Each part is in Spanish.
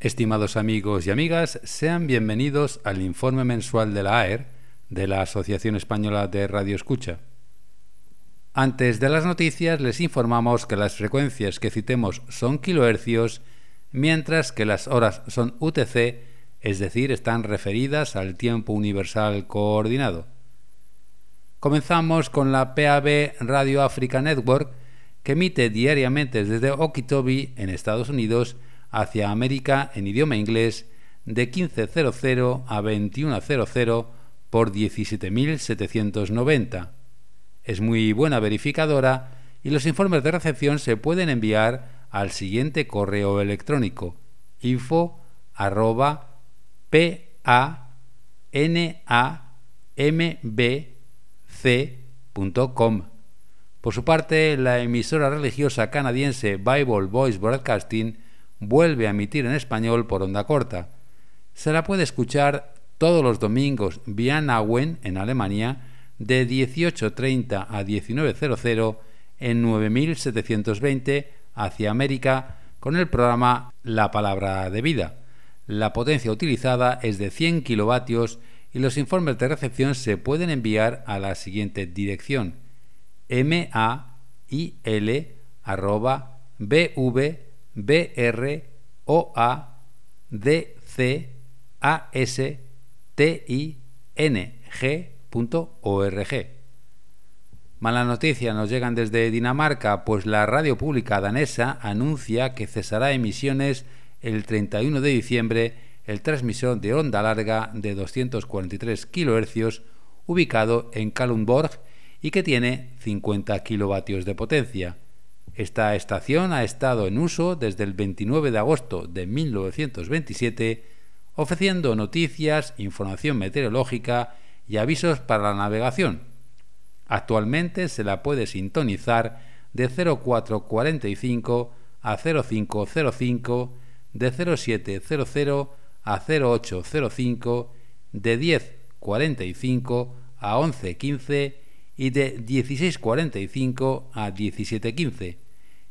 Estimados amigos y amigas, sean bienvenidos al informe mensual de la AER, de la Asociación Española de Radio Escucha. Antes de las noticias les informamos que las frecuencias que citemos son kilohercios, mientras que las horas son UTC, es decir, están referidas al tiempo universal coordinado. Comenzamos con la PAB Radio Africa Network, que emite diariamente desde Okitobi, en Estados Unidos, hacia América en idioma inglés de 15.00 a 21.00 por 17.790. Es muy buena verificadora y los informes de recepción se pueden enviar al siguiente correo electrónico info arroba p a n a m b c.com. Por su parte, la emisora religiosa canadiense Bible Voice Broadcasting vuelve a emitir en español por onda corta. Se la puede escuchar todos los domingos vía Nauen en Alemania de 18.30 a 19.00 en 9720 hacia América con el programa La Palabra de Vida. La potencia utilizada es de 100 kilovatios y los informes de recepción se pueden enviar a la siguiente dirección mail arroba bv B R O A D C A S T I N G.org. Mala noticia nos llegan desde Dinamarca, pues la radio pública danesa anuncia que cesará emisiones el 31 de diciembre el transmisor de onda larga de 243 kHz ubicado en Kalundborg y que tiene 50 kilovatios de potencia. Esta estación ha estado en uso desde el 29 de agosto de 1927, ofreciendo noticias, información meteorológica y avisos para la navegación. Actualmente se la puede sintonizar de 0445 a 0505, de 0700 a 0805, de 1045 a 1115 y de 1645 a 1715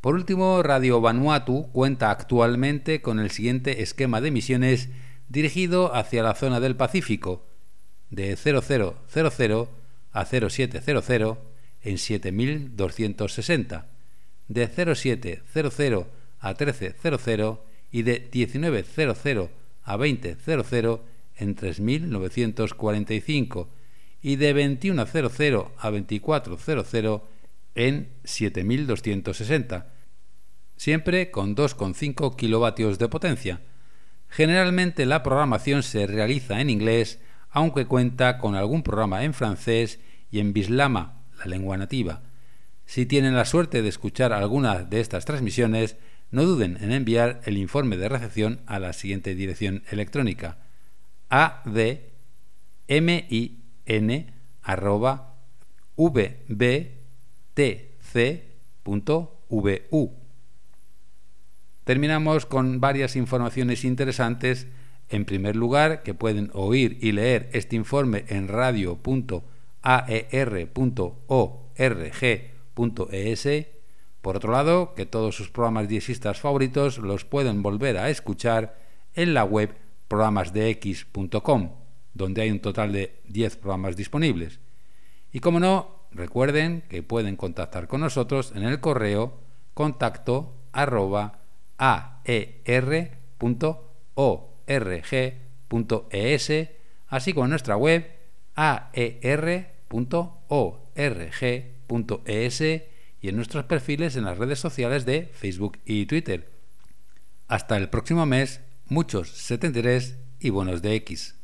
por último, Radio Vanuatu cuenta actualmente con el siguiente esquema de emisiones dirigido hacia la zona del Pacífico, de 0000 a 0700 en 7260, de 0700 a 1300 y de 1900 a 2000 en 3945 y de 2100 a 2400 en 7260, siempre con 2,5 kilovatios de potencia. Generalmente la programación se realiza en inglés, aunque cuenta con algún programa en francés y en bislama, la lengua nativa. Si tienen la suerte de escuchar alguna de estas transmisiones, no duden en enviar el informe de recepción a la siguiente dirección electrónica admin tc.vu. Terminamos con varias informaciones interesantes. En primer lugar, que pueden oír y leer este informe en radio.aer.org.es. Por otro lado, que todos sus programas diexistas favoritos los pueden volver a escuchar en la web programasdex.com, donde hay un total de 10 programas disponibles. Y como no, recuerden que pueden contactar con nosotros en el correo contacto aer.org.es, así como en nuestra web aer.org.es y en nuestros perfiles en las redes sociales de Facebook y Twitter. Hasta el próximo mes, muchos 73 y buenos de X.